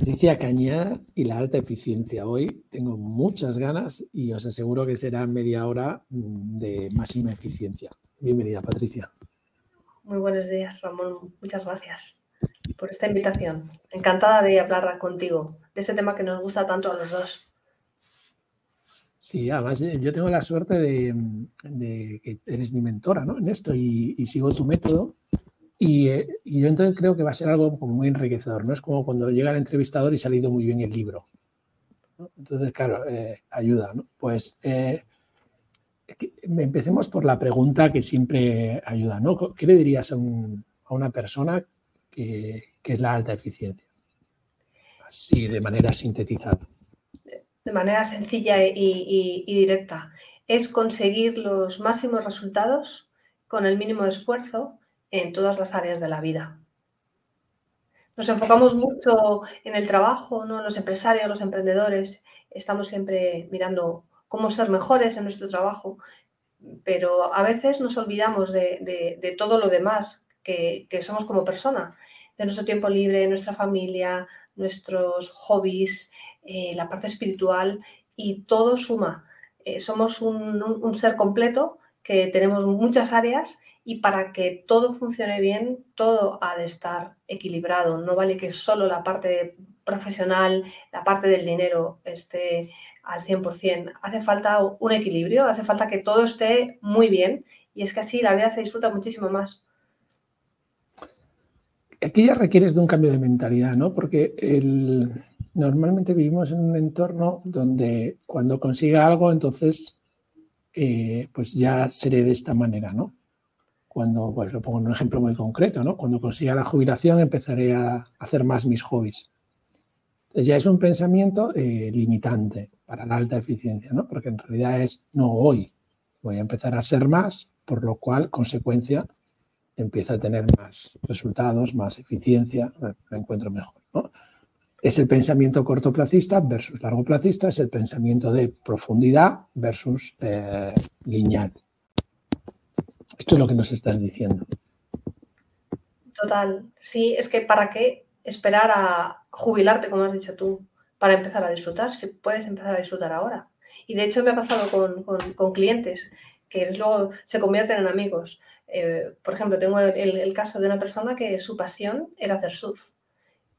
Patricia Cañada y la alta eficiencia. Hoy tengo muchas ganas y os aseguro que será media hora mm, de máxima eficiencia. Bienvenida, Patricia. Muy buenos días, Ramón. Muchas gracias por esta invitación. Encantada de hablar contigo de este tema que nos gusta tanto a los dos. Sí, además eh, yo tengo la suerte de, que eres mi mentora ¿no? en esto y, sigo tu método. Eh, y, yo entonces creo que va a ser algo como muy enriquecedor. No es como cuando llega el entrevistador y ha leído muy bien el libro. Entonces, claro, eh, ayuda. ¿no? Pues empecemos por la pregunta que siempre ayuda. ¿no? ¿Qué le dirías a, una persona que, es la alta eficiencia? Así, de manera sintetizada de manera sencilla y, directa, es conseguir los máximos resultados con el mínimo esfuerzo en todas las áreas de la vida. Nos enfocamos mucho en el trabajo, ¿no? los empresarios, los emprendedores, estamos siempre mirando cómo ser mejores en nuestro trabajo, pero a veces nos olvidamos de, todo lo demás que, somos como persona, de nuestro tiempo libre, nuestra familia, nuestros hobbies, eh, la parte espiritual y todo suma. Eh, somos un, ser completo que tenemos muchas áreas y para que todo funcione bien, todo ha de estar equilibrado. No vale que solo la parte profesional, la parte del dinero esté al 100%. Hace falta un equilibrio, hace falta que todo esté muy bien y es que así la vida se disfruta muchísimo más. Aquí ya requieres de un cambio de mentalidad, ¿no? Porque normalmente vivimos en un entorno donde cuando consiga algo, entonces, eh, pues ya seré de esta manera, ¿no? Cuando, pues lo pongo en un ejemplo muy concreto, ¿no? Cuando consiga la jubilación empezaré a hacer más mis hobbies. Entonces ya es un pensamiento eh, limitante para la alta eficiencia, ¿no? Porque en realidad es no hoy, voy a empezar a ser más, por lo cual, consecuencia, empieza a tener más resultados, más eficiencia, me encuentro mejor, ¿no? Es el pensamiento cortoplacista versus largoplacista, es el pensamiento de profundidad versus eh, lineal. Esto es lo que nos estás diciendo. Total, sí, es que para qué esperar a jubilarte, como has dicho tú, para empezar a disfrutar, si puedes empezar a disfrutar ahora. Y de hecho me ha pasado con, clientes que luego se convierten en amigos. Eh, por ejemplo, tengo el, caso de una persona que su pasión era hacer surf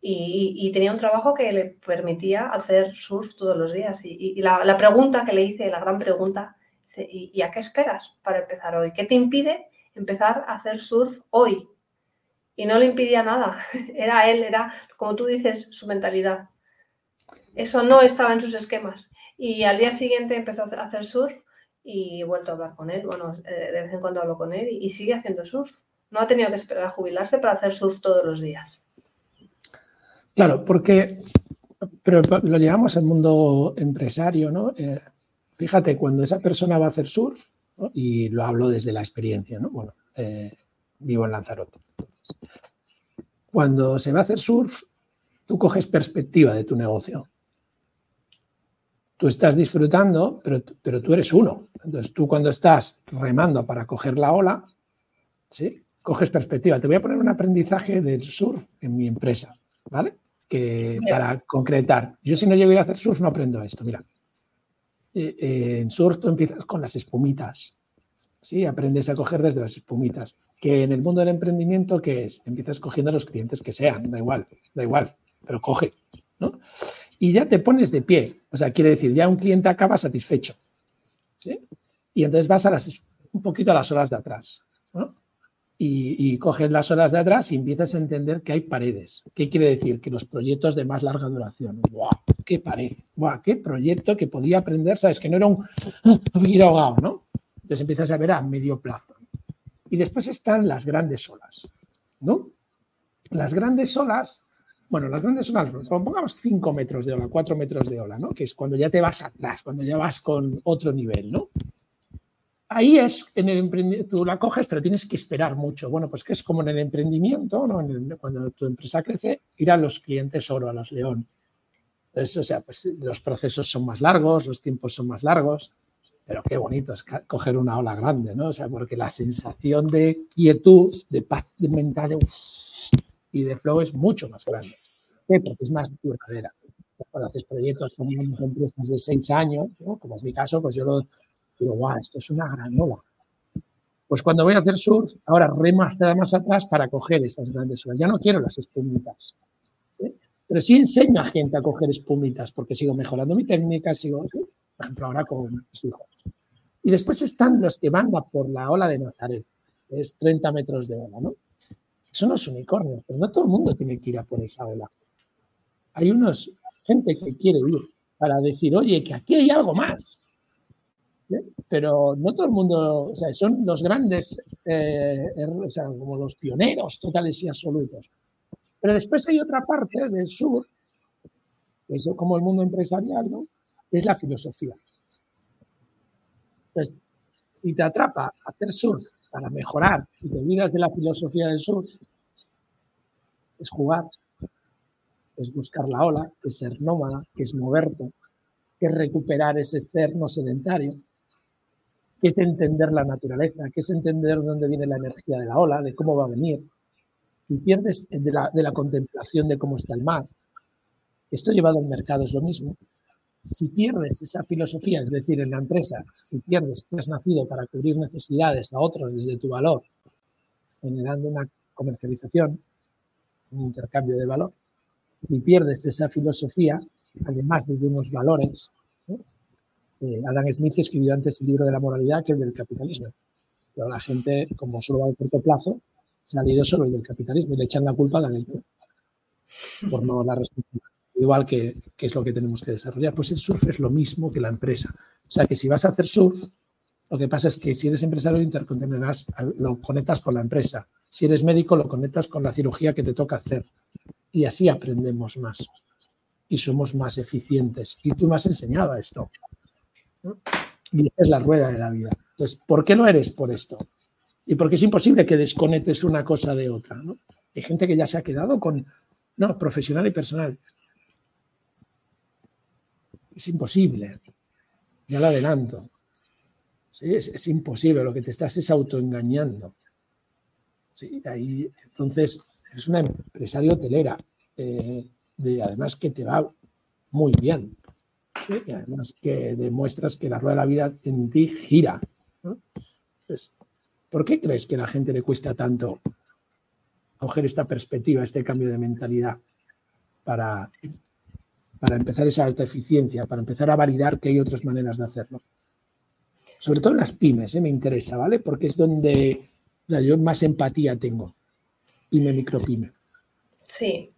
y, tenía un trabajo que le permitía hacer surf todos los días. Y, la, pregunta que le hice, la gran pregunta, ¿y, a qué esperas para empezar hoy? ¿Qué te impide empezar a hacer surf hoy? Y no le impidía nada, era él, era, como tú dices, su mentalidad. Eso no estaba en sus esquemas. Y al día siguiente empezó a hacer surf y he vuelto a hablar con él. Bueno, eh, de vez en cuando hablo con él y sigue haciendo surf. No ha tenido que esperar a jubilarse para hacer surf todos los días. Claro, porque pero lo llevamos al mundo empresario, ¿no? Eh, fíjate, cuando esa persona va a hacer surf, y lo hablo desde la experiencia, ¿no? Bueno, eh, vivo en Lanzarote. Cuando se va a hacer surf, tú coges perspectiva de tu negocio. Tú estás disfrutando, pero, pero tú eres uno. Entonces, tú cuando estás remando para coger la ola, ¿sí? coges perspectiva. Te voy a poner un aprendizaje del surf en mi empresa. ¿vale? Que para concretar, yo si no llego a ir a hacer surf no aprendo esto, mira. Eh, eh, en surf tú empiezas con las espumitas, ¿sí? Aprendes a coger desde las espumitas. Que en el mundo del emprendimiento, ¿qué es? Empiezas cogiendo a los clientes que sean, da igual, da igual, pero coge, ¿no? Y ya te pones de pie, o sea, quiere decir, ya un cliente acaba satisfecho, ¿sí? Y entonces vas a las, un poquito a las horas de atrás, ¿no? Y, coges las horas de atrás y empiezas a entender que hay paredes. ¿Qué quiere decir? Que los proyectos de más larga duración. ¡Guau! ¡Qué pared! ¡Guau! ¡Qué proyecto que podía aprender! ¿Sabes? Que no era un hubiera ahogado, ¿no? Entonces empiezas a ver a medio plazo. Y después están las grandes olas, ¿no? Las grandes olas, bueno, las grandes olas, pongamos 5 metros de ola, 4 metros de ola, ¿no? Que es cuando ya te vas atrás, cuando ya vas con otro nivel, ¿no? Ahí es, en el emprendimiento, tú la coges, pero tienes que esperar mucho. Bueno, pues que es como en el emprendimiento, ¿no? cuando tu empresa crece, ir a los clientes oro, a los león. Entonces, o sea, pues los procesos son más largos, los tiempos son más largos, pero qué bonito es coger una ola grande, ¿no? O sea, porque la sensación de quietud, de paz mental y de flow es mucho más grande. Porque es más duradera. Cuando haces proyectos con empresas de seis años, como es mi caso, pues yo lo digo, guau, esto es una gran ola. Pues cuando voy a hacer surf, ahora remo hasta más atrás para coger esas grandes olas. Ya no quiero las espumitas. Pero sí enseño a gente a coger espumitas porque sigo mejorando mi técnica, sigo, por ejemplo, ahora con mis hijos. Y después están los que van por la ola de Nazaret, que es 30 metros de ola, ¿no? Son los unicornios, pero no todo el mundo tiene que ir a por esa ola. Hay unos, gente que quiere ir para decir, oye, que aquí hay algo más. Pero no todo el mundo, o sea, son los grandes, eh, er, o sea, como los pioneros totales y absolutos. Pero después hay otra parte del sur, que es como el mundo empresarial, ¿no? Es la filosofía. Entonces, si te atrapa hacer surf para mejorar y te olvidas de la filosofía del surf, es jugar, es buscar la ola, es ser nómada, que es moverte, que es recuperar ese ser no sedentario, que es entender la naturaleza, que es entender dónde viene la energía de la ola, de cómo va a venir, y pierdes de la, de la contemplación de cómo está el mar. Esto llevado al mercado es lo mismo. Si pierdes esa filosofía, es decir, en la empresa, si pierdes que has nacido para cubrir necesidades a otros desde tu valor, generando una comercialización, un intercambio de valor, si pierdes esa filosofía, además desde unos valores, eh, Adam Smith escribió antes el libro de la moralidad que el del capitalismo. Pero la gente, como solo va a corto plazo, se ha leído solo el del capitalismo y le echan la culpa a Adam Smith por no la responsabilidad igual que, es lo que tenemos que desarrollar. Pues el surf es lo mismo que la empresa. O sea que si vas a hacer surf, lo que pasa es que si eres empresario intercontinental, lo conectas con la empresa. Si eres médico, lo conectas con la cirugía que te toca hacer. Y así aprendemos más. Y somos más eficientes. Y tú me has enseñado esto. Y es la rueda de la vida. Entonces, ¿por qué no eres por esto? Y porque es imposible que desconectes una cosa de otra. Hay gente que ya se ha quedado con, no, profesional y personal. Es imposible. Ya lo adelanto. Es, imposible. Lo que te estás es autoengañando. ¿Sí? Ahí, entonces, eres una empresario hotelera. Eh, de, además que te va muy bien. Y además que demuestras que la rueda de la vida en ti gira. ¿Por qué crees que a la gente le cuesta tanto coger esta perspectiva, este cambio de mentalidad para para empezar esa alta eficiencia, para empezar a validar que hay otras maneras de hacerlo. Sobre todo en las pymes, ¿eh? me interesa, ¿vale? Porque es donde yo más empatía tengo, pyme, micropyme. Sí,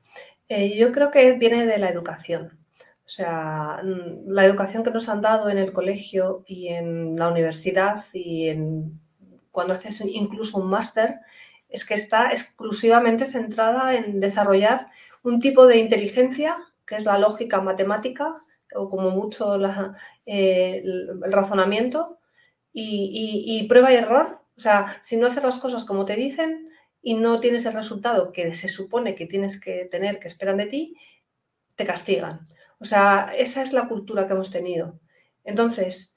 eh, yo creo que viene de la educación. O sea, mm, la educación que nos han dado en el colegio y en la universidad y en cuando haces incluso un máster, es que está exclusivamente centrada en desarrollar un tipo de inteligencia que es la lógica matemática o como mucho eh, el, razonamiento y, prueba y error. O sea, si no haces las cosas como te dicen y no tienes el resultado que se supone que tienes que tener, que esperan de ti, te castigan. O sea, esa es la cultura que hemos tenido. Entonces,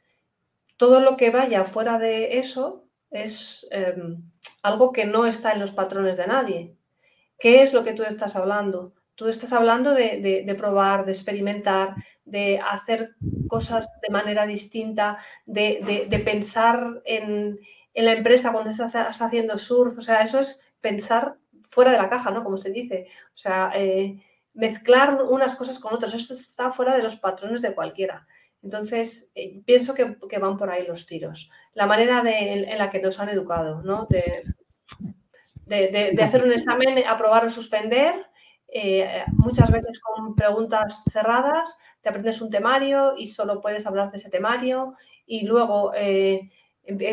todo lo que vaya fuera de eso es em, algo que no está en los patrones de nadie. ¿Qué es lo que tú estás hablando? Tú estás hablando de, probar, de experimentar, de hacer cosas de manera distinta, de, pensar en, la empresa cuando estás haciendo surf. O sea, eso es pensar fuera de la caja, ¿no? Como se dice. O sea, eh, mezclar unas cosas con otras. Esto está fuera de los patrones de cualquiera. Entonces, eh, pienso que, van por ahí los tiros. La manera en, la que nos han educado, ¿no? De, de, hacer un examen, aprobar o suspender eh, muchas veces con preguntas cerradas, te aprendes un temario y solo puedes hablar de ese temario y luego eh,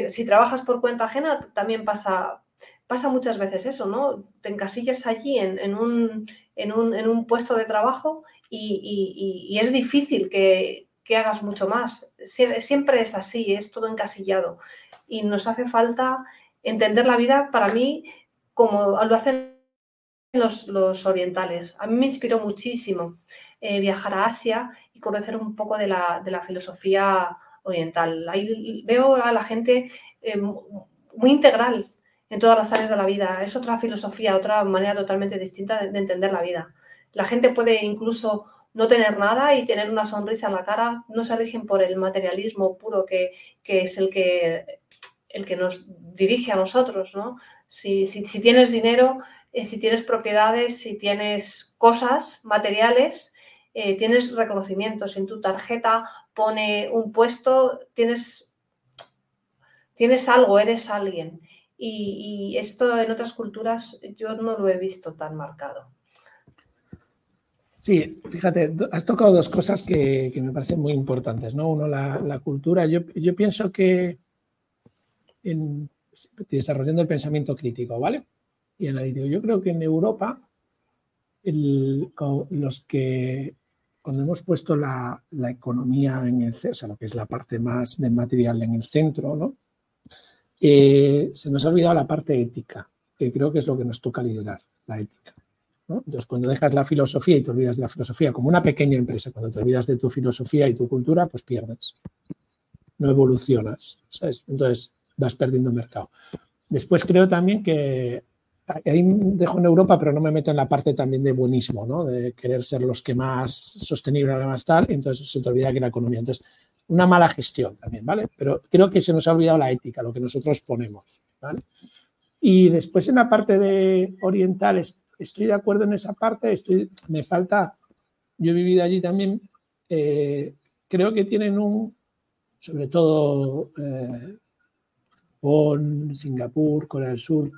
si trabajas por cuenta ajena también pasa, pasa muchas veces eso, ¿no? Te encasillas allí en, un, en, un, puesto de trabajo y, es difícil que, que, hagas mucho más. Siempre es así, es todo encasillado y nos hace falta entender la vida para mí como lo hacen los, orientales. A mí me inspiró muchísimo eh, viajar a Asia y conocer un poco de la, filosofía oriental. Ahí veo a la gente eh, muy integral en todas las áreas de la vida. Es otra filosofía, otra manera totalmente distinta de, entender la vida. La gente puede incluso no tener nada y tener una sonrisa en la cara, no se rigen por el materialismo puro que, es el que, el que nos dirige a nosotros, ¿no? Si, tienes dinero, eh, si tienes propiedades, si tienes cosas materiales, eh, tienes reconocimientos. En tu tarjeta pone un puesto, tienes, tienes algo, eres alguien. Y esto en otras culturas yo no lo he visto tan marcado. Sí, fíjate, has tocado dos cosas que, me parecen muy importantes, ¿no? Uno, la, cultura. Yo, pienso que en, desarrollando el pensamiento crítico, ¿vale? Y analítico. Yo creo que en Europa, los que cuando hemos puesto la, economía en el o sea, lo que es la parte más de material en el centro, ¿no? Eh, se nos ha olvidado la parte ética, que creo que es lo que nos toca liderar, la ética. Entonces, cuando dejas la filosofía y te olvidas de la filosofía como una pequeña empresa, cuando te olvidas de tu filosofía y tu cultura, pues pierdes. No evolucionas, ¿sabes? Entonces vas perdiendo mercado. Después creo también que ahí dejo en Europa, pero no me meto en la parte también de buenismo, ¿no? De querer ser los que más sostenible, más tal, entonces se te olvida que la economía. Entonces, una mala gestión también, ¿vale? Pero creo que se nos ha olvidado la ética, lo que nosotros ponemos, ¿vale? Y después en la parte de orientales, estoy de acuerdo en esa parte, estoy, me falta, yo he vivido allí también, eh, creo que tienen un, sobre todo eh, Singapur, Corea del Sur,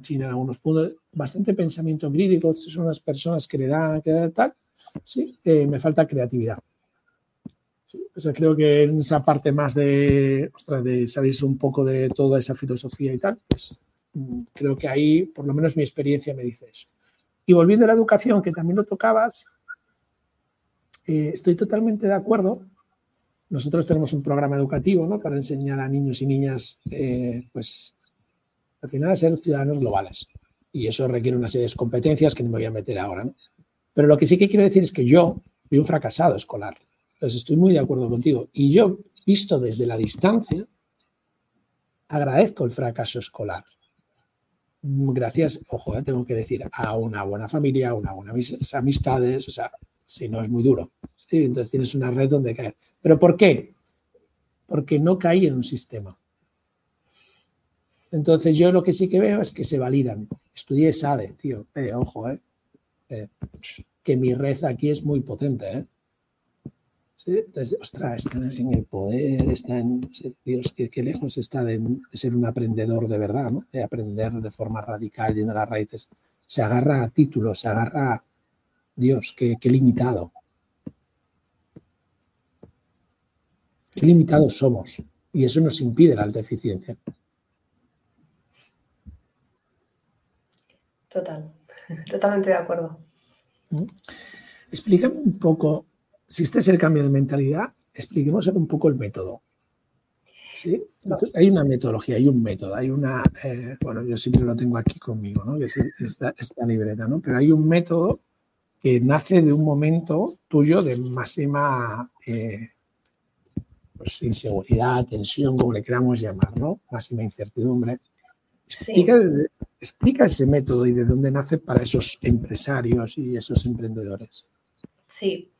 China en algunos puntos, bastante pensamiento crítico, son unas personas que le dan, que tal, sí, eh, me falta creatividad. Sí, creo que en esa parte más de, ostras, un poco de toda esa filosofía y tal, pues mm, creo que ahí, por lo menos mi experiencia me dice eso. Y volviendo a la educación, que también lo tocabas, eh, estoy totalmente de acuerdo. Nosotros tenemos un programa educativo ¿no? para enseñar a niños y niñas, eh, pues, al final a ser ciudadanos globales. Y eso requiere una serie de competencias que no me voy a meter ahora. Pero lo que sí que quiero decir es que yo soy un fracasado escolar. Entonces estoy muy de acuerdo contigo. Y yo, visto desde la distancia, agradezco el fracaso escolar gracias, ojo, eh, tengo que decir, a una buena familia, a una buenas amistades, o sea, si no es muy duro. Entonces tienes una red donde caer. ¿Pero por qué? Porque no caí en un sistema. Entonces yo lo que sí que veo es que se validan. Estudié SADE, tío, eh, ojo, eh, eh, que mi red aquí es muy potente, ¿eh? Entonces, ostras, está en el poder, está en. Dios, qué, lejos está de, ser un aprendedor de verdad, ¿no? De aprender de forma radical, yendo a las raíces. Se agarra a títulos, se agarra a. Dios, qué, limitado. Qué limitados somos. Y eso nos impide la alta eficiencia. Total, totalmente de acuerdo. ¿Mm? Explícame un poco si este es el cambio de mentalidad, expliquemos un poco el método. ¿Sí? hay una metodología, hay un método, hay una, eh, bueno, yo siempre lo tengo aquí conmigo, ¿no? que es esta, libreta, ¿no? pero hay un método que nace de un momento tuyo de máxima eh, pues, inseguridad, tensión, como le queramos llamar, ¿no? máxima incertidumbre. Explica, explica ese método y de dónde nace para esos empresarios y esos emprendedores. Sí,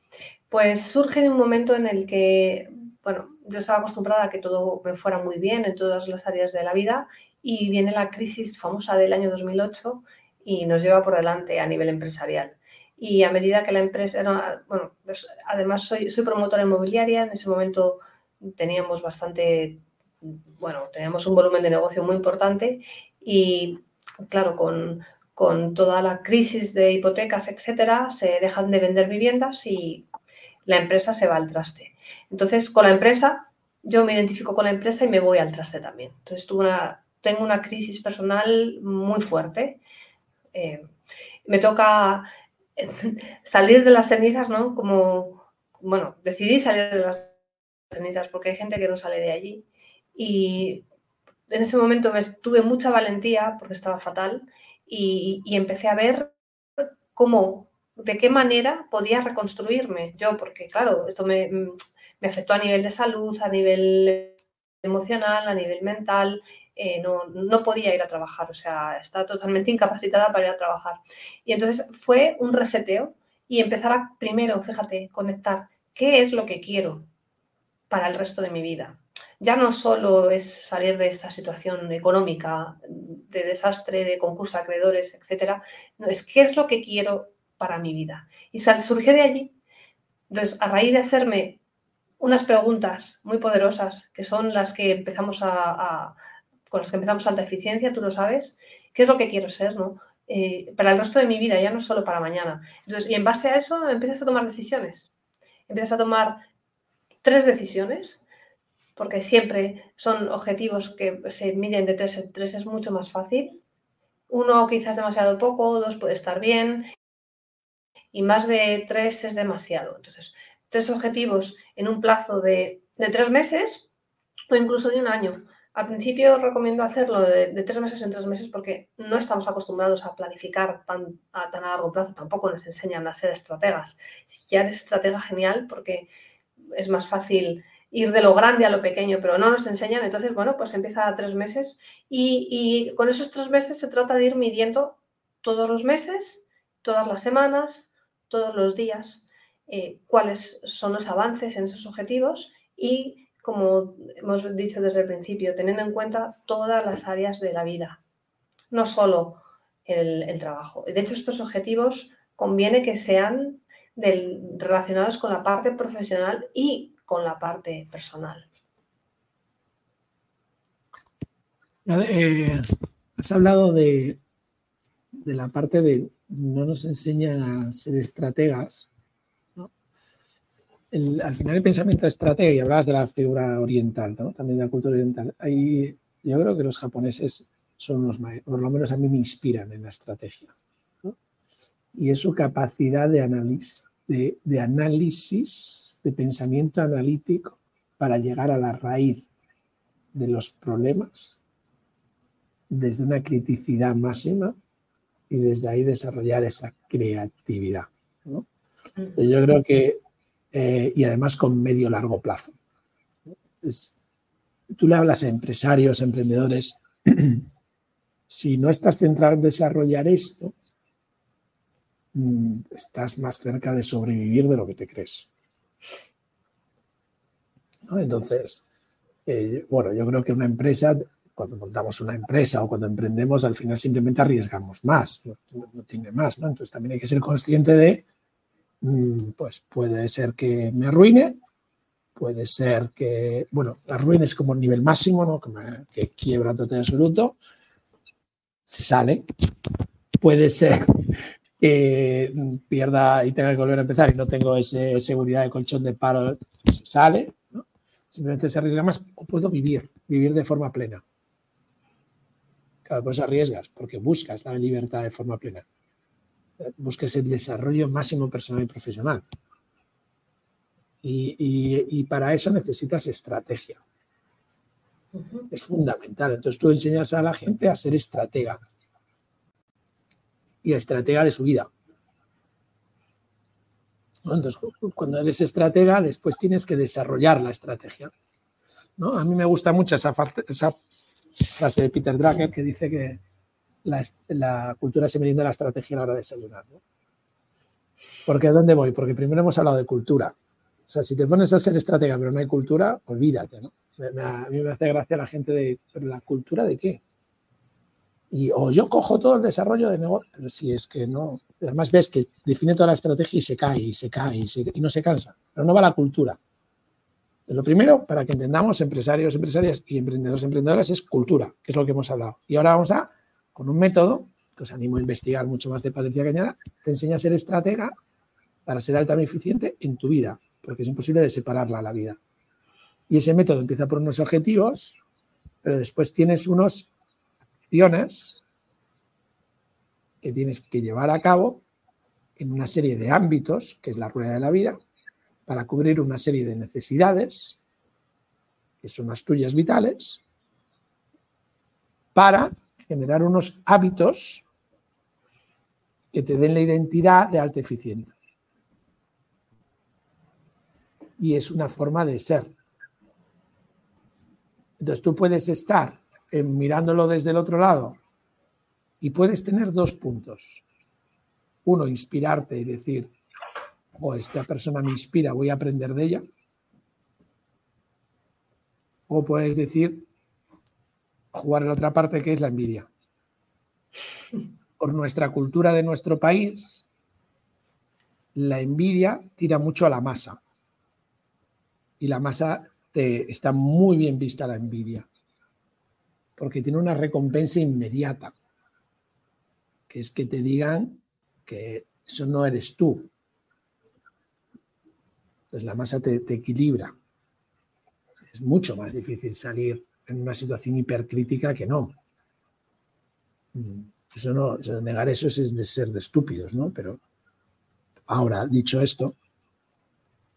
pues surge en un momento en el que, bueno, yo estaba acostumbrada a que todo me fuera muy bien en todas las áreas de la vida y viene la crisis famosa del año 2008 y nos lleva por delante a nivel empresarial. Y a medida que la empresa, bueno, pues además soy, soy promotora inmobiliaria, en ese momento teníamos bastante, bueno, teníamos un volumen de negocio muy importante y claro, con, con toda la crisis de hipotecas, etcétera, se dejan de vender viviendas y la empresa se va al traste. Entonces, con la empresa, yo me identifico con la empresa y me voy al traste también. Entonces, una, tengo una crisis personal muy fuerte. Eh, me toca salir de las cenizas, ¿no? Como, bueno, decidí salir de las cenizas porque hay gente que no sale de allí. Y en ese momento me tuve mucha valentía porque estaba fatal y empecé a ver cómo de qué manera podía reconstruirme yo, porque claro, esto me, afectó a nivel de salud, a nivel emocional, a nivel mental, eh, no, podía ir a trabajar, o sea, estaba totalmente incapacitada para ir a trabajar. Y entonces fue un reseteo y empezar a primero, fíjate, conectar qué es lo que quiero para el resto de mi vida. Ya no solo es salir de esta situación económica, de desastre, de concurso acreedores, etcétera, no, es qué es lo que quiero para mi vida. Y surge de allí. Entonces, a raíz de hacerme unas preguntas muy poderosas, que son las que empezamos a, con las que empezamos alta eficiencia, tú lo sabes, qué es lo que quiero ser, ¿no? Eh, para el resto de mi vida, ya no solo para mañana. Entonces, y en base a eso empiezas a tomar decisiones. Empiezas a tomar tres decisiones, porque siempre son objetivos que se miden de tres en tres, es mucho más fácil. Uno quizás demasiado poco, dos puede estar bien, y más de tres es demasiado. Entonces, tres objetivos en un plazo de, de tres meses o incluso de un año al principio recomiendo hacerlo de, tres meses en tres meses porque no estamos acostumbrados a planificar tan a, tan largo plazo, tampoco nos enseñan a ser estrategas. Si ya eres estratega, genial, porque es más fácil ir de lo grande a lo pequeño, pero no nos enseñan, entonces, bueno, pues empieza a tres meses y, con esos tres meses se trata de ir midiendo todos los meses, todas las semanas, todos los días, eh, cuáles son los avances en esos objetivos y como hemos dicho desde el principio, teniendo en cuenta todas las áreas de la vida, no solo el, trabajo. De hecho, estos objetivos conviene que sean relacionados con la parte profesional y con la parte personal. Eh, has hablado de, de la parte de no nos enseñan a ser estrategas al final el pensamiento estratégico, y hablabas de la figura oriental, también de la cultura oriental, ahí yo creo que los japoneses son los por lo menos a mí me inspiran en la estrategia. Y es su capacidad de análisis, de análisis, de pensamiento analítico para llegar a la raíz de los problemas desde una criticidad máxima y desde ahí desarrollar esa creatividad. ¿no? Yo creo que eh, y además con medio largo plazo. tú le hablas a empresarios, emprendedores, si no estás centrado en desarrollar esto, mm, estás más cerca de sobrevivir de lo que te crees. Entonces, eh, bueno, yo creo que una empresa, cuando montamos una empresa o cuando emprendemos, al final simplemente arriesgamos más, no, no tiene más, ¿no? Entonces también hay que ser consciente de Mm, pues puede ser que me arruine, puede ser que, bueno, la ruina es como el nivel máximo, ¿no? Que, quiebra todo absoluto, se sale. Puede ser que pierda y tenga que volver a empezar y no tengo esa seguridad de colchón de paro, se sale, Simplemente se arriesga más o puedo vivir, vivir de forma plena. Claro, pues arriesgas porque buscas la libertad de forma plena busques el desarrollo máximo personal y profesional. Y, para eso necesitas estrategia. Es fundamental. Entonces tú enseñas a la gente a ser estratega y estratega de su vida. Entonces, cuando eres estratega, después tienes que desarrollar la estrategia. ¿no? A mí me gusta mucho esa, esa frase de Peter Drucker que dice que la, cultura se me la estrategia a la hora de desayunar. ¿no? Porque ¿dónde voy? Porque primero hemos hablado de cultura. O sea, si te pones a ser estratega pero no hay cultura, olvídate, ¿no? a mí me hace gracia la gente de, ¿pero la cultura de qué? Y o yo cojo todo el desarrollo de negocio, pero si es que no. Además ves que define toda la estrategia y se cae, y se cae, y, no se cansa. Pero no va la cultura. Lo primero, para que entendamos, empresarios, empresarias y emprendedores, emprendedoras, es cultura, que es lo que hemos hablado. Y ahora vamos a con un método que os animo a investigar mucho más de Patricia Cañada, te enseña a ser estratega para ser altamente eficiente en tu vida, porque es imposible de separarla a la vida. Y ese método empieza por unos objetivos, pero después tienes unas acciones que tienes que llevar a cabo en una serie de ámbitos, que es la rueda de la vida, para cubrir una serie de necesidades, que son las tuyas vitales, para generar unos hábitos que te den la identidad de alta eficiencia. Y es una forma de ser. Entonces tú puedes estar mirándolo desde el otro lado y puedes tener dos puntos. Uno, inspirarte y decir, o esta persona me inspira, voy a aprender de ella. O puedes decir, jugar en la otra parte que es la envidia. Por nuestra cultura de nuestro país, la envidia tira mucho a la masa. Y la masa te, está muy bien vista la envidia, porque tiene una recompensa inmediata, que es que te digan que eso no eres tú. Entonces la masa te, equilibra. Es mucho más difícil salir en una situación hipercrítica que no. Mm, eso no, negar eso es de ser de estúpidos, ¿no? Pero ahora, dicho esto,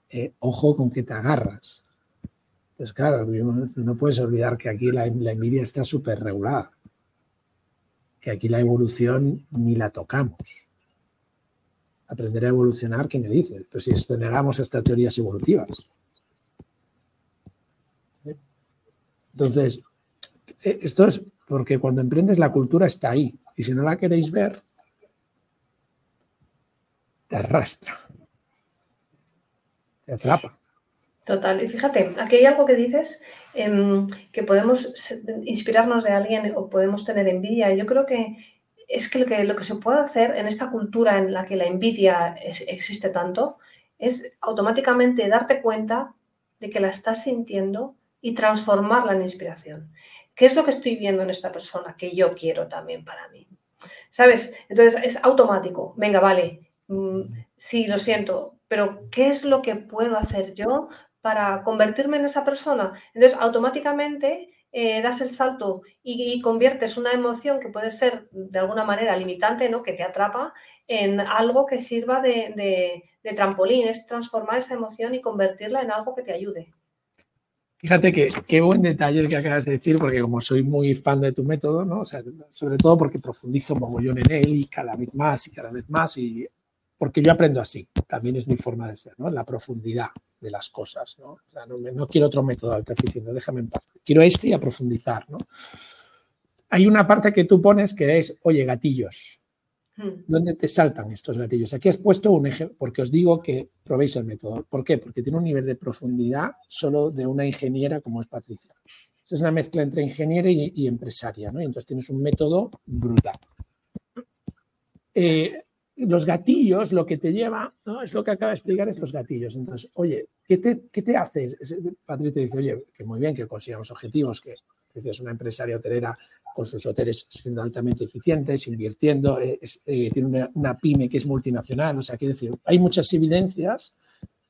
eh, ojo con que te agarras. Pues claro, no puedes olvidar que aquí la, envidia está súper regulada, que aquí la evolución ni la tocamos. Aprender a evolucionar, ¿qué me dices? Pues si negamos estas teorías evolutivas. Entonces, eh, esto es porque cuando emprendes la cultura está ahí. Y si no la queréis ver, te arrastra. Te atrapa. Total. Y fíjate, aquí hay algo que dices, em, que podemos inspirarnos de alguien o podemos tener envidia. Yo creo que es que lo, que se puede hacer en esta cultura en la que la envidia existe tanto es automáticamente darte cuenta de que la estás sintiendo y transformarla en inspiración. ¿Qué es lo que estoy viendo en esta persona que yo quiero también para mí? ¿Sabes? Entonces es automático. Venga, vale. Mm, sí, lo siento, pero ¿qué es lo que puedo hacer yo para convertirme en esa persona? Entonces, automáticamente eh, das el salto y, conviertes una emoción que puede ser de alguna manera limitante, ¿no? que te atrapa, en algo que sirva de, trampolín, es transformar esa emoción y convertirla en algo que te ayude. Fíjate que qué buen detalle el que acabas de decir, porque como soy muy fan de tu método, ¿no? sobre todo porque profundizo mogollón en él y cada vez más y cada vez más, y porque yo aprendo así, también es mi forma de ser, ¿no? La profundidad de las cosas, ¿no? no, quiero otro método alta eficiencia, déjame en paz. Quiero este y a profundizar, ¿no? Hay una parte que tú pones que es, oye, gatillos. Hmm. ¿Dónde te saltan estos gatillos? Aquí has puesto un ejemplo, porque os digo que probéis el método. ¿Por qué? Porque tiene un nivel de profundidad solo de una ingeniera como es Patricia. Es una mezcla entre ingeniera y, empresaria, ¿no? Y entonces tienes un método brutal. Eh, los gatillos, lo que te lleva, ¿no? es lo que acaba de explicar, es los gatillos. Entonces, oye, ¿qué te, qué te haces? Patricia dice, oye, que muy bien que consigamos objetivos, que, que es una empresaria hotelera con sus hoteles siendo altamente eficientes, invirtiendo, eh, eh, tiene una, pyme que es multinacional, o sea, quiero decir, hay muchas evidencias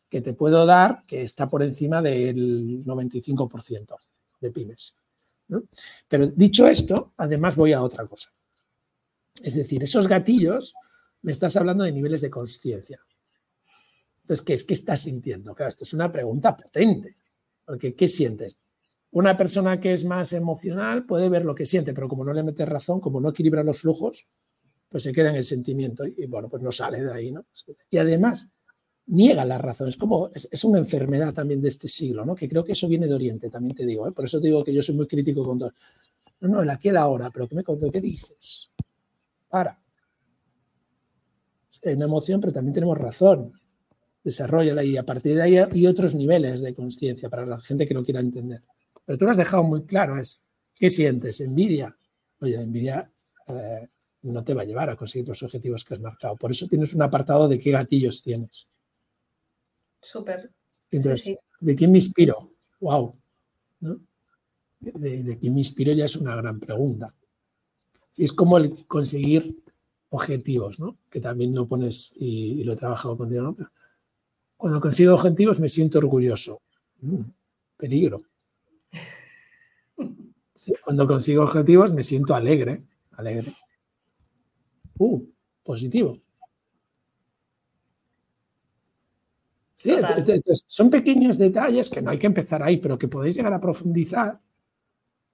que te puedo dar que está por encima del 95% de pymes. Pero dicho esto, además voy a otra cosa. Es decir, esos gatillos, me estás hablando de niveles de conciencia. Entonces, ¿qué es? ¿Qué estás sintiendo? Claro, esto es una pregunta potente. Porque, ¿qué sientes? Una persona que es más emocional puede ver lo que siente, pero como no le metes razón, como no equilibra los flujos, pues se queda en el sentimiento y, bueno, pues no sale de ahí, ¿no? Y además niega la razón, es como, es, una enfermedad también de este siglo, ¿no? Que creo que eso viene de Oriente, también te digo, ¿eh? Por eso digo que yo soy muy crítico con todo. No, no, el aquí el ahora, pero ¿qué me contó? ¿Qué dices? Para. Es una emoción, pero también tenemos razón. Desarrolla y a partir de ahí hay otros niveles de conciencia para la gente que lo quiera entender. Pero tú lo has dejado muy claro, es, ¿qué sientes? ¿Envidia? Oye, la envidia eh, no te va a llevar a conseguir los objetivos que has marcado. Por eso tienes un apartado de qué gatillos tienes. Súper. Entonces, ¿de quién me inspiro? ¡Wow! De, quién me inspiro ya es una gran pregunta. es como el conseguir objetivos, ¿no? Que también lo pones y, lo he trabajado contigo, ¿no? cuando consigo objetivos me siento orgulloso. Mm, peligro. Cuando consigo objetivos me siento alegre, alegre. Uh, positivo. son pequeños detalles que no hay que empezar ahí, pero que podéis llegar a profundizar,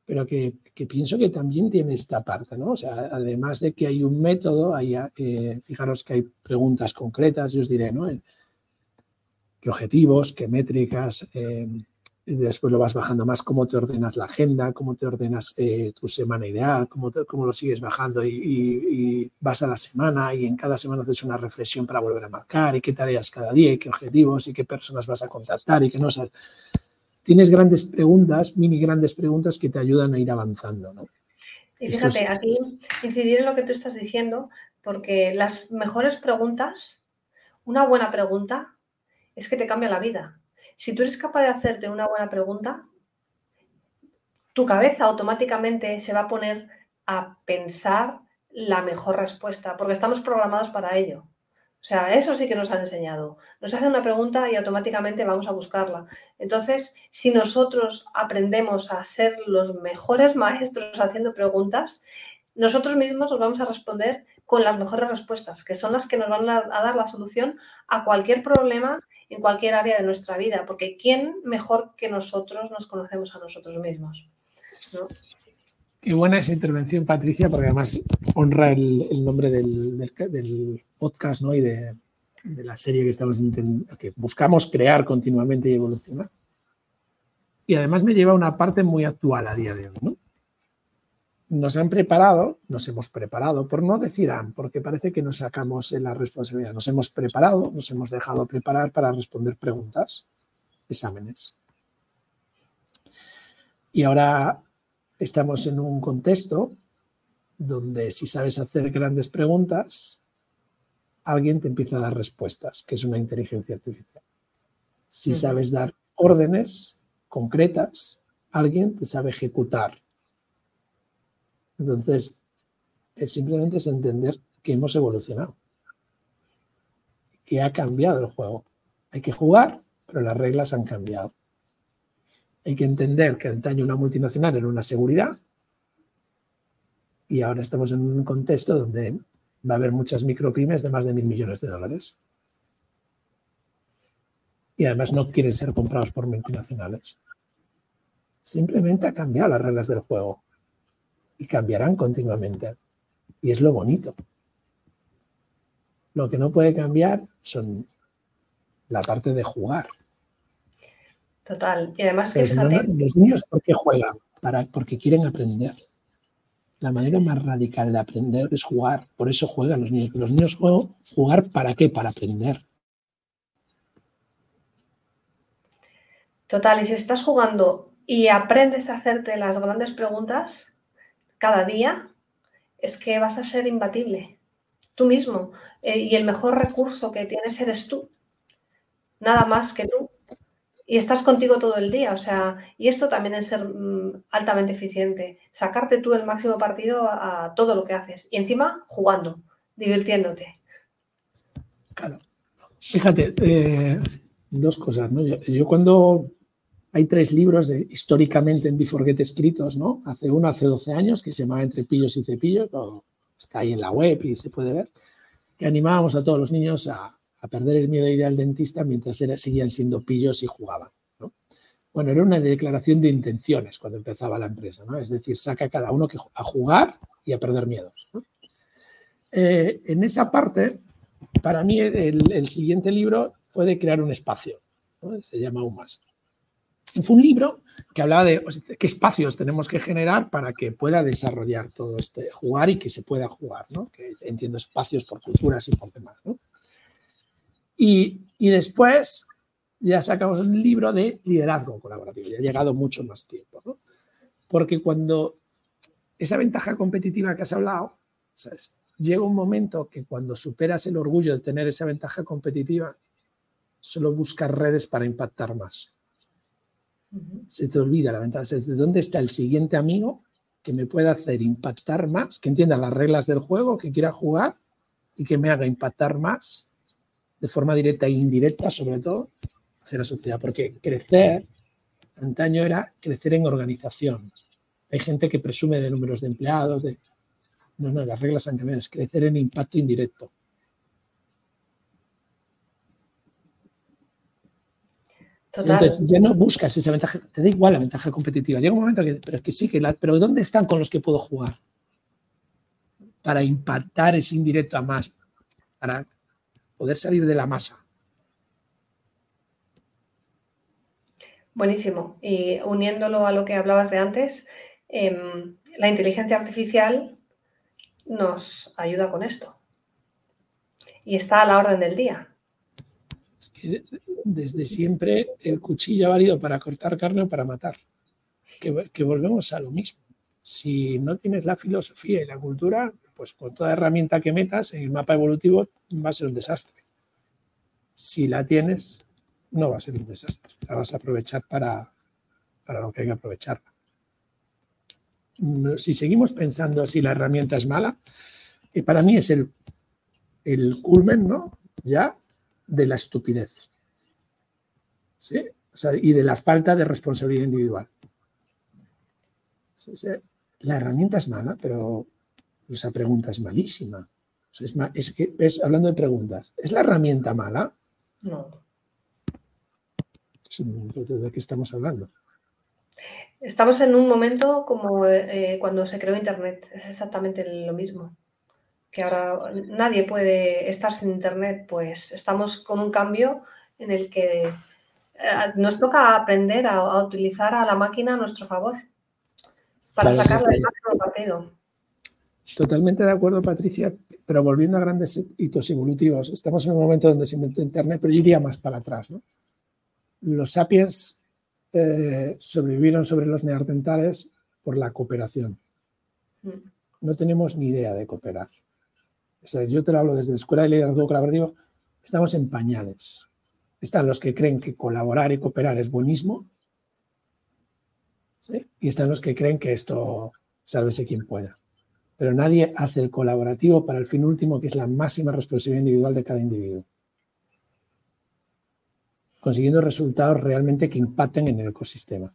pero que, pienso que también tiene esta parte, ¿no? O sea, además de que hay un método, hay, eh, fijaros que hay preguntas concretas, yo os diré, ¿no? ¿Qué objetivos, qué métricas, eh, después lo vas bajando más, cómo te ordenas la agenda, cómo te ordenas eh, tu semana ideal, cómo, cómo, lo sigues bajando y, vas a la semana y en cada semana haces una reflexión para volver a marcar y qué tareas cada día y qué objetivos y qué personas vas a contactar y qué no. Tienes grandes preguntas, mini grandes preguntas que te ayudan a ir avanzando. ¿no? Y fíjate, aquí incidir en lo que tú estás diciendo, porque las mejores preguntas, una buena pregunta, es que te cambia la vida. Si tú eres capaz de hacerte una buena pregunta, tu cabeza automáticamente se va a poner a pensar la mejor respuesta, porque estamos programados para ello. O sea, eso sí que nos han enseñado. Nos hacen una pregunta y automáticamente vamos a buscarla. Entonces, si nosotros aprendemos a ser los mejores maestros haciendo preguntas, nosotros mismos nos vamos a responder con las mejores respuestas, que son las que nos van a, dar la solución a cualquier problema en cualquier área de nuestra vida, porque ¿quién mejor que nosotros nos conocemos a nosotros mismos? Qué buena esa intervención, Patricia, porque además honra el, nombre del, podcast ¿no? y de, la serie que estamos que buscamos crear continuamente y evolucionar. Y además me lleva a una parte muy actual a día de hoy. ¿no? nos han preparado, nos hemos preparado, por no decir han, porque parece que nos sacamos en la responsabilidad, nos hemos preparado, nos hemos dejado preparar para responder preguntas, exámenes. Y ahora estamos en un contexto donde si sabes hacer grandes preguntas, alguien te empieza a dar respuestas, que es una inteligencia artificial. Si sabes dar órdenes concretas, alguien te sabe ejecutar entonces, es simplemente es entender que hemos evolucionado, que ha cambiado el juego. Hay que jugar, pero las reglas han cambiado. Hay que entender que antaño una multinacional era una seguridad y ahora estamos en un contexto donde va a haber muchas micropymes de más de mil millones de dólares. Y además no quieren ser comprados por multinacionales. Simplemente ha cambiado las reglas del juego y cambiarán continuamente. Y es lo bonito. Lo que no puede cambiar son la parte de jugar. Total. Y además que los niños, ¿por qué juegan? Para, porque quieren aprender. La manera más radical de aprender es jugar. Por eso juegan los niños. Los niños juegan jugar para qué? Para aprender. Total. Y si estás jugando y aprendes a hacerte las grandes preguntas, cada día, es que vas a ser imbatible. Tú mismo. Eh, y el mejor recurso que tienes eres tú. Nada más que tú. Y estás contigo todo el día. O sea, y esto también es ser mm, altamente eficiente. Sacarte tú el máximo partido a, todo lo que haces. Y encima, jugando, divirtiéndote. Claro. Fíjate, eh, dos cosas, ¿no? yo cuando hay tres libros históricamente en Biforget escritos, ¿no? Hace uno, hace 12 años, que se llama Entre pillos y cepillos, está ahí en la web y se puede ver, que animábamos a todos los niños a, perder el miedo de ir al dentista mientras seguían siendo pillos y jugaban. Bueno, era una declaración de intenciones cuando empezaba la empresa, ¿no? Es decir, saca a cada uno a jugar y a perder miedos. Eh, en esa parte, para mí el, siguiente libro puede crear un espacio, se llama más. Fue un libro que hablaba de qué espacios tenemos que generar para que pueda desarrollar todo este jugar y que se pueda jugar, ¿no? Que entiendo espacios por culturas y por demás, ¿no? Y, después ya sacamos un libro de liderazgo colaborativo, ya ha llegado mucho más tiempo, ¿no? Porque cuando esa ventaja competitiva que has hablado, ¿sabes? llega un momento que cuando superas el orgullo de tener esa ventaja competitiva, solo buscas redes para impactar más se te olvida la ventaja. Es de dónde está el siguiente amigo que me pueda hacer impactar más, que entienda las reglas del juego, que quiera jugar y que me haga impactar más de forma directa e indirecta, sobre todo, hacia la sociedad. Porque crecer, antaño era crecer en organización. Hay gente que presume de números de empleados, de... No, no, las reglas han cambiado, es crecer en impacto indirecto. Entonces ya no buscas esa ventaja, te da igual la ventaja competitiva. Llega un momento que, pero es que sí, que la, pero ¿dónde están con los que puedo jugar? Para impactar ese indirecto a más, para poder salir de la masa. Buenísimo. Y uniéndolo a lo que hablabas de antes, em, la inteligencia artificial nos ayuda con esto. Y está a la orden del día. desde siempre el cuchillo ha valido para cortar carne o para matar. que volvemos a lo mismo si no tienes la filosofía y la cultura, pues con toda herramienta que metas en el mapa evolutivo va a ser un desastre. Si la tienes, no va a ser un desastre. La vas a aprovechar para, para lo que hay que aprovecharla. Si seguimos pensando si la herramienta es mala, y para mí es el, el culmen, ¿no? Ya de la estupidez. ¿Sí? y de la falta de responsabilidad individual. La herramienta es mala, pero esa pregunta es malísima. Es, que, es, hablando de preguntas, ¿es la herramienta mala? No. ¿De qué estamos hablando? Estamos en un momento como eh, cuando se creó Internet. Es exactamente lo mismo. Que ahora nadie puede estar sin Internet. Pues estamos con un cambio en el que eh, nos toca aprender a utilizar a la máquina a nuestro favor para sacarla del partido. Totalmente de acuerdo, Patricia, pero volviendo a grandes hitos evolutivos, estamos en un momento donde se inventó Internet, pero yo iría más para atrás. Los sapiens eh, sobrevivieron sobre los neandertales por la cooperación. Mm. No tenemos ni idea de cooperar. yo te lo hablo desde la Escuela de Liderazgo Colaborativo, estamos en pañales. Están los que creen que colaborar y cooperar es buenismo y están los que creen que esto sálvese quien pueda. Pero nadie hace el colaborativo para el fin último, que es la máxima responsabilidad individual de cada individuo. Consiguiendo resultados realmente que impacten en el ecosistema.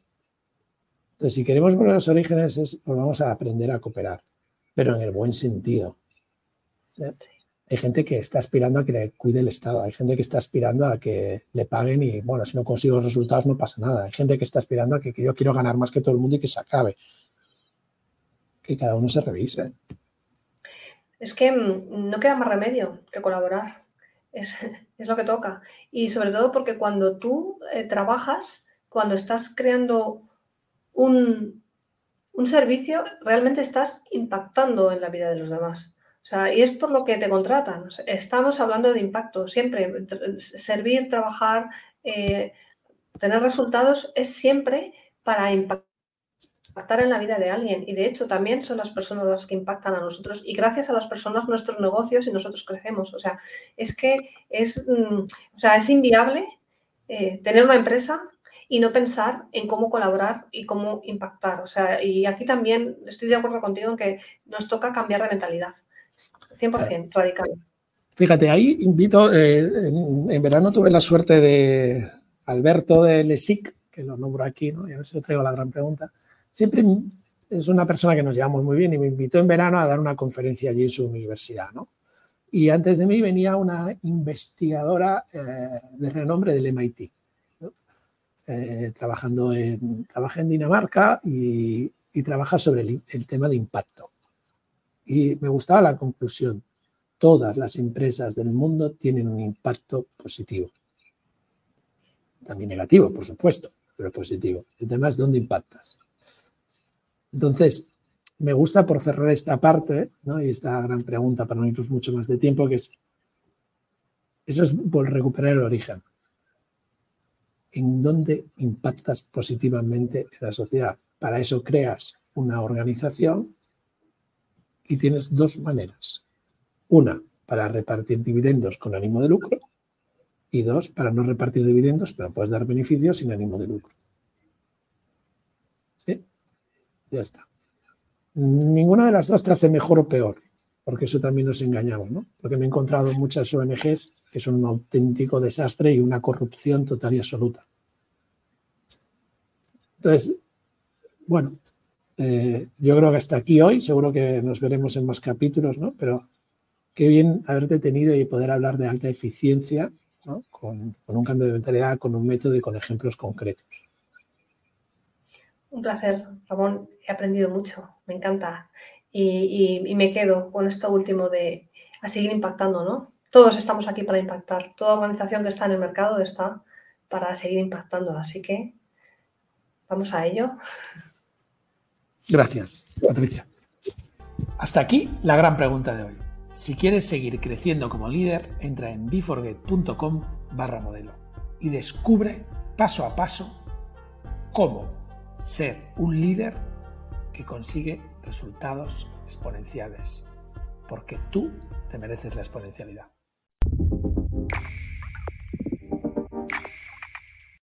Entonces, si queremos volver a los orígenes, pues vamos a aprender a cooperar, pero en el buen sentido. Hay gente que está aspirando a que le cuide el Estado, hay gente que está aspirando a que le paguen y, bueno, si no consigo los resultados no pasa nada. Hay gente que está aspirando a que, yo quiero ganar más que todo el mundo y que se acabe. Que cada uno se revise. Es que mm, no queda más remedio que colaborar. Es, lo que toca. Y sobre todo porque cuando tú eh, trabajas, cuando estás creando un, un servicio, realmente estás impactando en la vida de los demás. O sea, y es por lo que te contratan. Estamos hablando de impacto siempre. Servir, trabajar, eh, tener resultados es siempre para impactar en la vida de alguien. Y de hecho también son las personas las que impactan a nosotros. Y gracias a las personas nuestros negocios y nosotros crecemos. O sea, es que es, mm, o sea, es inviable eh, tener una empresa y no pensar en cómo colaborar y cómo impactar. O sea, y aquí también estoy de acuerdo contigo en que nos toca cambiar de mentalidad. 100% radical. Fíjate, ahí invito, eh, en, verano tuve la suerte de Alberto de Lesic, que lo nombro aquí, ¿no? y a ver si le traigo la gran pregunta. Siempre es una persona que nos llevamos muy bien y me invitó en verano a dar una conferencia allí en su universidad. ¿no? Y antes de mí venía una investigadora eh, de renombre del MIT, eh, trabajando en, trabaja en Dinamarca y, trabaja sobre el tema de impacto. Y me gustaba la conclusión. Todas las empresas del mundo tienen un impacto positivo. También negativo, por supuesto, pero positivo. El tema es dónde impactas. Entonces, me gusta por cerrar esta parte, ¿no? y esta gran pregunta para no irnos mucho más de tiempo, que es, eso es por recuperar el origen. ¿En dónde impactas positivamente en la sociedad? Para eso creas una organización y tienes dos maneras. Una, para repartir dividendos con ánimo de lucro y dos, para no repartir dividendos, pero puedes dar beneficios sin ánimo de lucro. ¿Sí? Ya está. Ninguna de las dos te hace mejor o peor, porque eso también nos engañamos, ¿no? Porque me he encontrado muchas ONGs que son un auténtico desastre y una corrupción total y absoluta. Entonces, bueno, eh, yo creo que hasta aquí hoy, seguro que nos veremos en más capítulos, ¿no? Pero qué bien haberte tenido y poder hablar de alta eficiencia, ¿no? con, un cambio de mentalidad, con un método y con ejemplos concretos. Un placer, Ramón. He aprendido mucho, me encanta. Y, me quedo con esto último de a seguir impactando, ¿no? Todos estamos aquí para impactar. Toda organización que está en el mercado está para seguir impactando. Así que Vamos a ello. Gracias, Patricia. Hasta aquí la gran pregunta de hoy. Si quieres seguir creciendo como líder, entra en beforget.com barra modelo y descubre paso a paso cómo ser un líder que consigue resultados exponenciales, porque tú te mereces la exponencialidad.